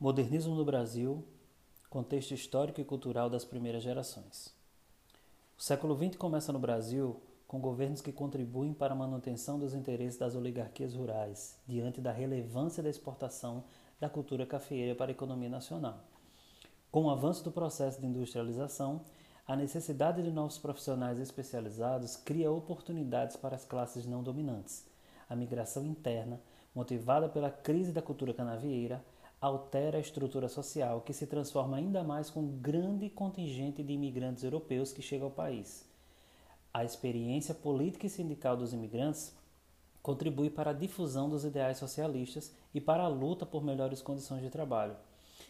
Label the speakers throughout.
Speaker 1: Modernismo no Brasil, contexto histórico e cultural das primeiras gerações. O século XX começa no Brasil com governos que contribuem para a manutenção dos interesses das oligarquias rurais, diante da relevância da exportação da cultura cafeeira para a economia nacional. Com o avanço do processo de industrialização, a necessidade de novos profissionais especializados cria oportunidades para as classes não dominantes. A migração interna, motivada pela crise da cultura canavieira, altera a estrutura social, que se transforma ainda mais com um grande contingente de imigrantes europeus que chega ao país. A experiência política e sindical dos imigrantes contribui para a difusão dos ideais socialistas e para a luta por melhores condições de trabalho.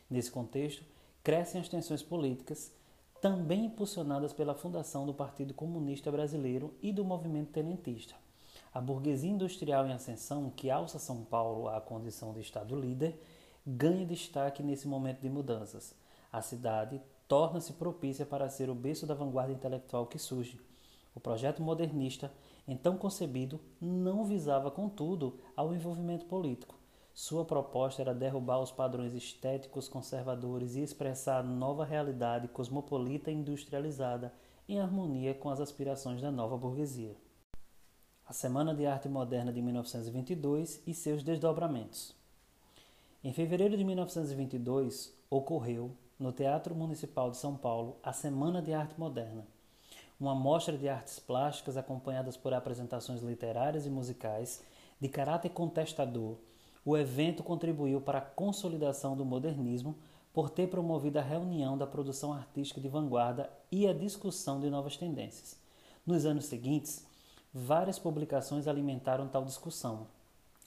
Speaker 1: Nesse contexto, crescem as tensões políticas, também impulsionadas pela fundação do Partido Comunista Brasileiro e do movimento tenentista. A burguesia industrial em ascensão, que alça São Paulo à condição de Estado líder, ganha destaque nesse momento de mudanças. A cidade torna-se propícia para ser o berço da vanguarda intelectual que surge. O projeto modernista, então concebido, não visava, contudo, ao envolvimento político. Sua proposta era derrubar os padrões estéticos conservadores e expressar a nova realidade cosmopolita e industrializada em harmonia com as aspirações da nova burguesia. A Semana de Arte Moderna de 1922 e seus desdobramentos. Em fevereiro de 1922, ocorreu, no Teatro Municipal de São Paulo, a Semana de Arte Moderna, uma mostra de artes plásticas acompanhadas por apresentações literárias e musicais de caráter contestador. O evento contribuiu para a consolidação do modernismo por ter promovido a reunião da produção artística de vanguarda e a discussão de novas tendências. Nos anos seguintes, várias publicações alimentaram tal discussão,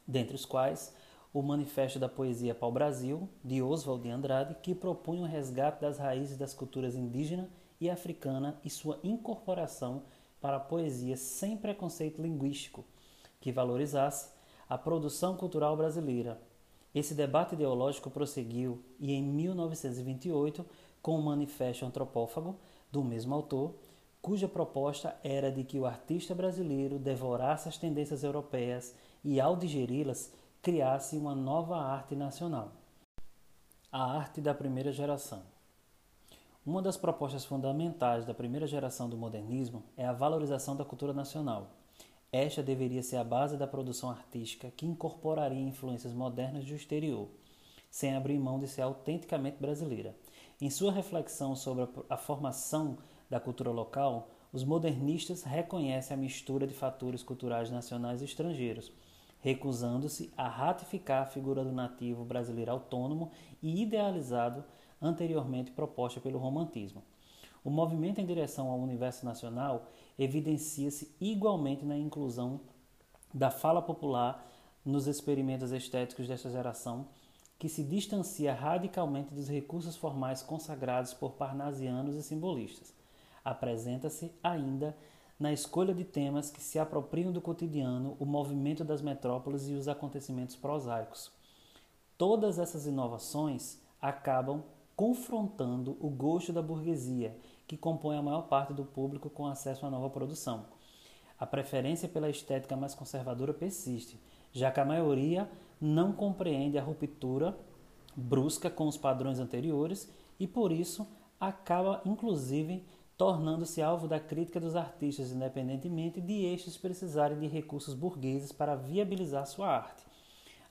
Speaker 1: dentre os quais o Manifesto da Poesia para o Brasil, de Oswald de Andrade, que propunha o resgate das raízes das culturas indígena e africana e sua incorporação para a poesia sem preconceito linguístico, que valorizasse a produção cultural brasileira. Esse debate ideológico prosseguiu e, em 1928, com o Manifesto Antropófago, do mesmo autor, cuja proposta era de que o artista brasileiro devorasse as tendências europeias e, ao digeri-las, criasse uma nova arte nacional. A arte da primeira geração. Uma das propostas fundamentais da primeira geração do modernismo é a valorização da cultura nacional. Esta deveria ser a base da produção artística que incorporaria influências modernas do exterior, sem abrir mão de ser autenticamente brasileira. Em sua reflexão sobre a formação da cultura local, os modernistas reconhecem a mistura de fatores culturais nacionais e estrangeiros recusando-se a ratificar a figura do nativo brasileiro autônomo e idealizado anteriormente proposta pelo romantismo. O movimento em direção ao universo nacional evidencia-se igualmente na inclusão da fala popular nos experimentos estéticos desta geração, que se distancia radicalmente dos recursos formais consagrados por parnasianos e simbolistas. Apresenta-se ainda na escolha de temas que se apropriam do cotidiano, o movimento das metrópoles e os acontecimentos prosaicos. Todas essas inovações acabam confrontando o gosto da burguesia, que compõe a maior parte do público com acesso à nova produção. A preferência pela estética mais conservadora persiste, já que a maioria não compreende a ruptura brusca com os padrões anteriores e, por isso, acaba inclusive tornando-se alvo da crítica dos artistas, independentemente de estes precisarem de recursos burgueses para viabilizar sua arte.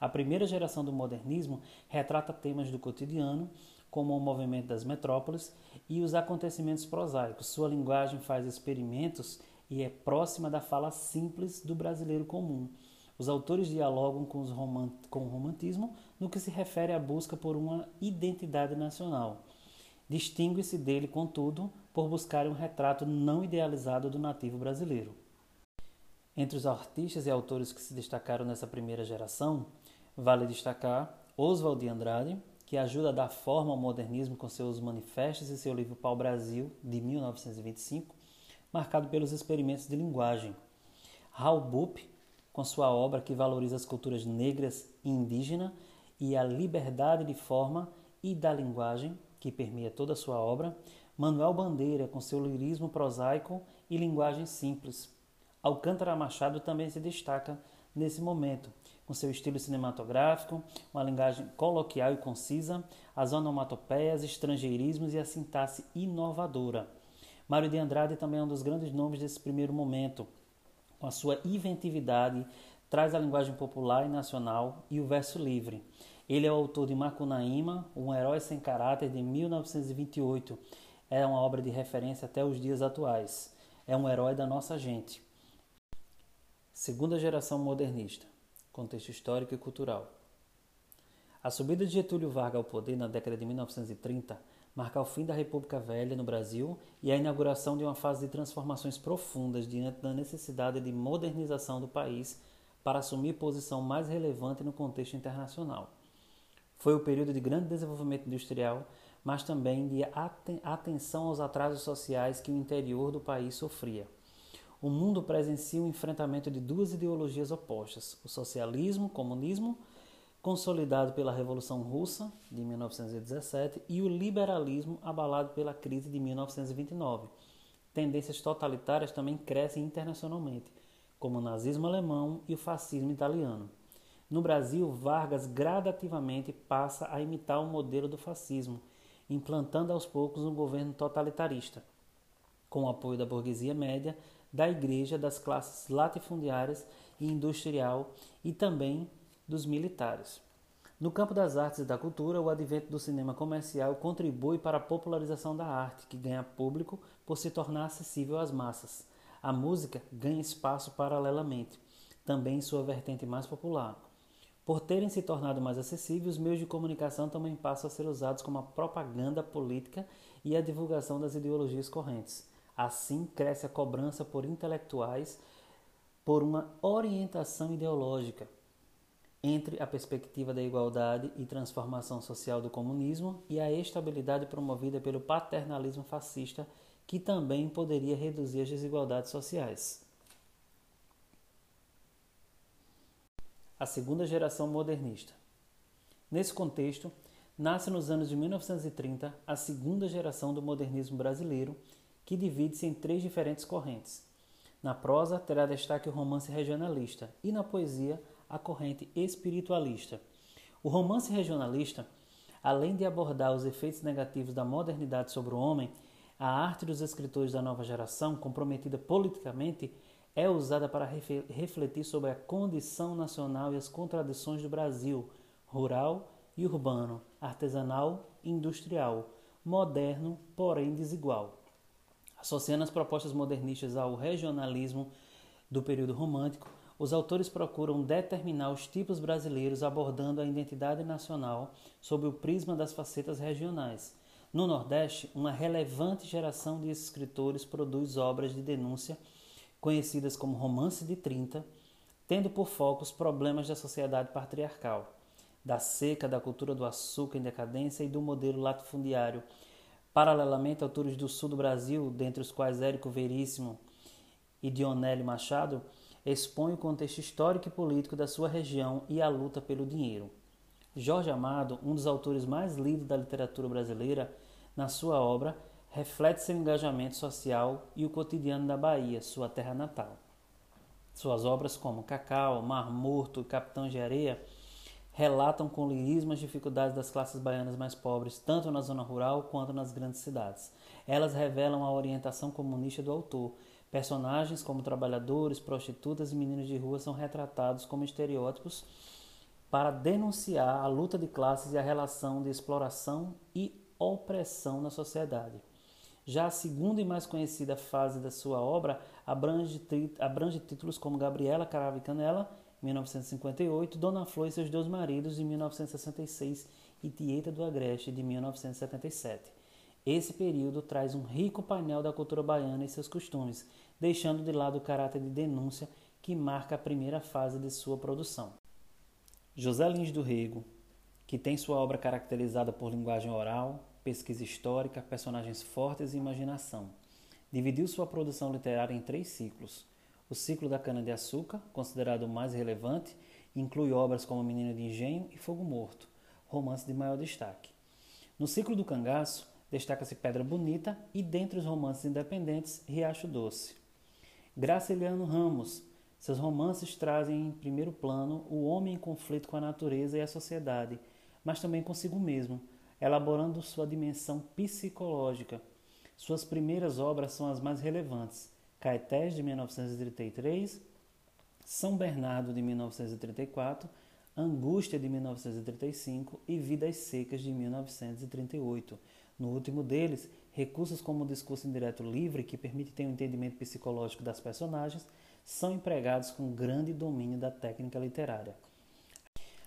Speaker 1: A primeira geração do modernismo retrata temas do cotidiano, como o movimento das metrópoles e os acontecimentos prosaicos. Sua linguagem faz experimentos e é próxima da fala simples do brasileiro comum. Os autores dialogam com, romant com o romantismo no que se refere à busca por uma identidade nacional. Distingue-se dele, contudo, por buscar um retrato não idealizado do nativo brasileiro. Entre os artistas e autores que se destacaram nessa primeira geração, vale destacar Oswald de Andrade, que ajuda a dar forma ao modernismo com seus manifestos e seu livro Pau Brasil, de 1925, marcado pelos experimentos de linguagem. Raul Bupp, com sua obra que valoriza as culturas negras e indígena e a liberdade de forma e da linguagem, que permeia toda a sua obra, Manuel Bandeira, com seu lirismo prosaico e linguagem simples. Alcântara Machado também se destaca nesse momento, com seu estilo cinematográfico, uma linguagem coloquial e concisa, as onomatopeias, estrangeirismos e a sintaxe inovadora. Mário de Andrade também é um dos grandes nomes desse primeiro momento, com a sua inventividade, traz a linguagem popular e nacional e o verso livre. Ele é o autor de Macunaíma, Um Herói Sem Caráter, de 1928. É uma obra de referência até os dias atuais. É um herói da nossa gente. Segunda geração modernista. Contexto histórico e cultural. A subida de Getúlio Vargas ao poder na década de 1930 marca o fim da República Velha no Brasil e a inauguração de uma fase de transformações profundas diante da necessidade de modernização do país para assumir posição mais relevante no contexto internacional. Foi o período de grande desenvolvimento industrial, mas também de atenção aos atrasos sociais que o interior do país sofria. O mundo presencia o enfrentamento de duas ideologias opostas: o socialismo, comunismo, consolidado pela Revolução Russa de 1917, e o liberalismo abalado pela crise de 1929. Tendências totalitárias também crescem internacionalmente, como o nazismo alemão e o fascismo italiano. No Brasil, Vargas gradativamente passa a imitar o modelo do fascismo, implantando aos poucos um governo totalitarista, com o apoio da burguesia média, da igreja, das classes latifundiárias e industrial e também dos militares. No campo das artes e da cultura, o advento do cinema comercial contribui para a popularização da arte, que ganha público por se tornar acessível às massas. A música ganha espaço paralelamente, também em sua vertente mais popular. Por terem se tornado mais acessíveis, os meios de comunicação também passam a ser usados como a propaganda política e a divulgação das ideologias correntes. Assim, cresce a cobrança por intelectuais por uma orientação ideológica entre a perspectiva da igualdade e transformação social do comunismo e a estabilidade promovida pelo paternalismo fascista, que também poderia reduzir as desigualdades sociais. A segunda geração modernista. Nesse contexto, nasce nos anos de 1930 a segunda geração do modernismo brasileiro, que divide-se em três diferentes correntes. Na prosa, terá destaque o romance regionalista e na poesia, a corrente espiritualista. O romance regionalista, além de abordar os efeitos negativos da modernidade sobre o homem, a arte dos escritores da nova geração, comprometida politicamente, é usada para refletir sobre a condição nacional e as contradições do Brasil, rural e urbano, artesanal e industrial, moderno, porém desigual. Associando as propostas modernistas ao regionalismo do período romântico, os autores procuram determinar os tipos brasileiros abordando a identidade nacional sob o prisma das facetas regionais. No Nordeste, uma relevante geração de escritores produz obras de denúncia conhecidas como Romance de 30, tendo por foco os problemas da sociedade patriarcal, da seca, da cultura do açúcar em decadência e do modelo latifundiário. Paralelamente, autores do sul do Brasil, dentre os quais Érico Veríssimo e Dionélio Machado, expõem o contexto histórico e político da sua região e a luta pelo dinheiro. Jorge Amado, um dos autores mais lidos da literatura brasileira, na sua obra reflete seu engajamento social e o cotidiano da Bahia, sua terra natal. Suas obras como Cacau, Mar Morto e Capitão de Areia relatam com lirismo as dificuldades das classes baianas mais pobres, tanto na zona rural quanto nas grandes cidades. Elas revelam a orientação comunista do autor. Personagens como trabalhadores, prostitutas e meninos de rua são retratados como estereótipos para denunciar a luta de classes e a relação de exploração e opressão na sociedade. Já a segunda e mais conhecida fase da sua obra abrange, abrange títulos como Gabriela Carava e Canela, 1958, Dona Flor e seus dois maridos, de 1966, e Tieta do Agreste, de 1977. Esse período traz um rico painel da cultura baiana e seus costumes, deixando de lado o caráter de denúncia que marca a primeira fase de sua produção. José Lins do Rego, que tem sua obra caracterizada por linguagem oral, pesquisa histórica, personagens fortes e imaginação. Dividiu sua produção literária em três ciclos. O ciclo da cana-de-açúcar, considerado o mais relevante, inclui obras como Menina de Engenho e Fogo Morto, romance de maior destaque. No ciclo do cangaço, destaca-se Pedra Bonita e, dentre os romances independentes, Riacho Doce. Graciliano Ramos, Seus romances trazem em primeiro plano o homem em conflito com a natureza e a sociedade, mas também consigo mesmo, elaborando sua dimensão psicológica. Suas primeiras obras são as mais relevantes: Caetés, de 1933, São Bernardo, de 1934, Angústia, de 1935 e Vidas Secas, de 1938. No último deles, recursos como o discurso indireto livre, que permite ter um entendimento psicológico das personagens, são empregados com grande domínio da técnica literária.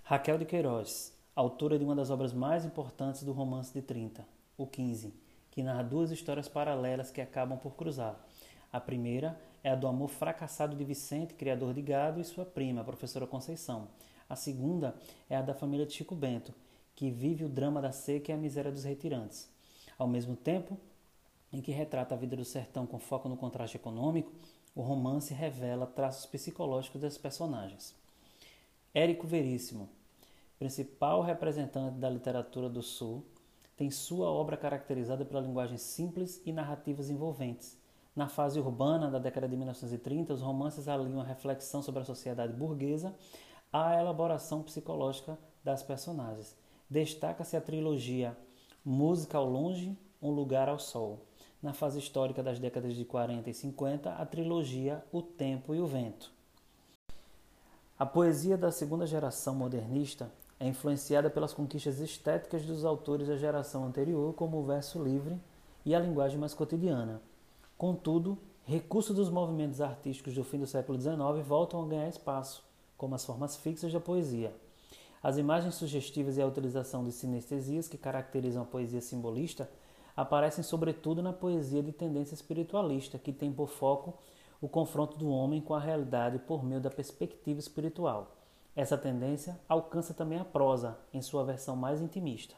Speaker 1: Raquel de Queiroz, autora de uma das obras mais importantes do romance de 30, O 15, que narra duas histórias paralelas que acabam por cruzar. A primeira é a do amor fracassado de Vicente, criador de gado, e sua prima, a professora Conceição. A segunda é a da família de Chico Bento, que vive o drama da seca e a miséria dos retirantes. Ao mesmo tempo em que retrata a vida do sertão com foco no contraste econômico, o romance revela traços psicológicos das personagens. Érico Veríssimo, principal representante da literatura do Sul, tem sua obra caracterizada pela linguagem simples e narrativas envolventes. Na fase urbana da década de 1930, os romances aliam a reflexão sobre a sociedade burguesa à elaboração psicológica das personagens. Destaca-se a trilogia Música ao Longe, Um Lugar ao Sol. Na fase histórica das décadas de 40 e 50, a trilogia O Tempo e o Vento. A poesia da segunda geração modernista é influenciada pelas conquistas estéticas dos autores da geração anterior, como o verso livre e a linguagem mais cotidiana. Contudo, recursos dos movimentos artísticos do fim do século XIX voltam a ganhar espaço, como as formas fixas da poesia. As imagens sugestivas e a utilização de sinestesias que caracterizam a poesia simbolista aparecem sobretudo na poesia de tendência espiritualista, que tem por foco o confronto do homem com a realidade por meio da perspectiva espiritual. Essa tendência alcança também a prosa, em sua versão mais intimista.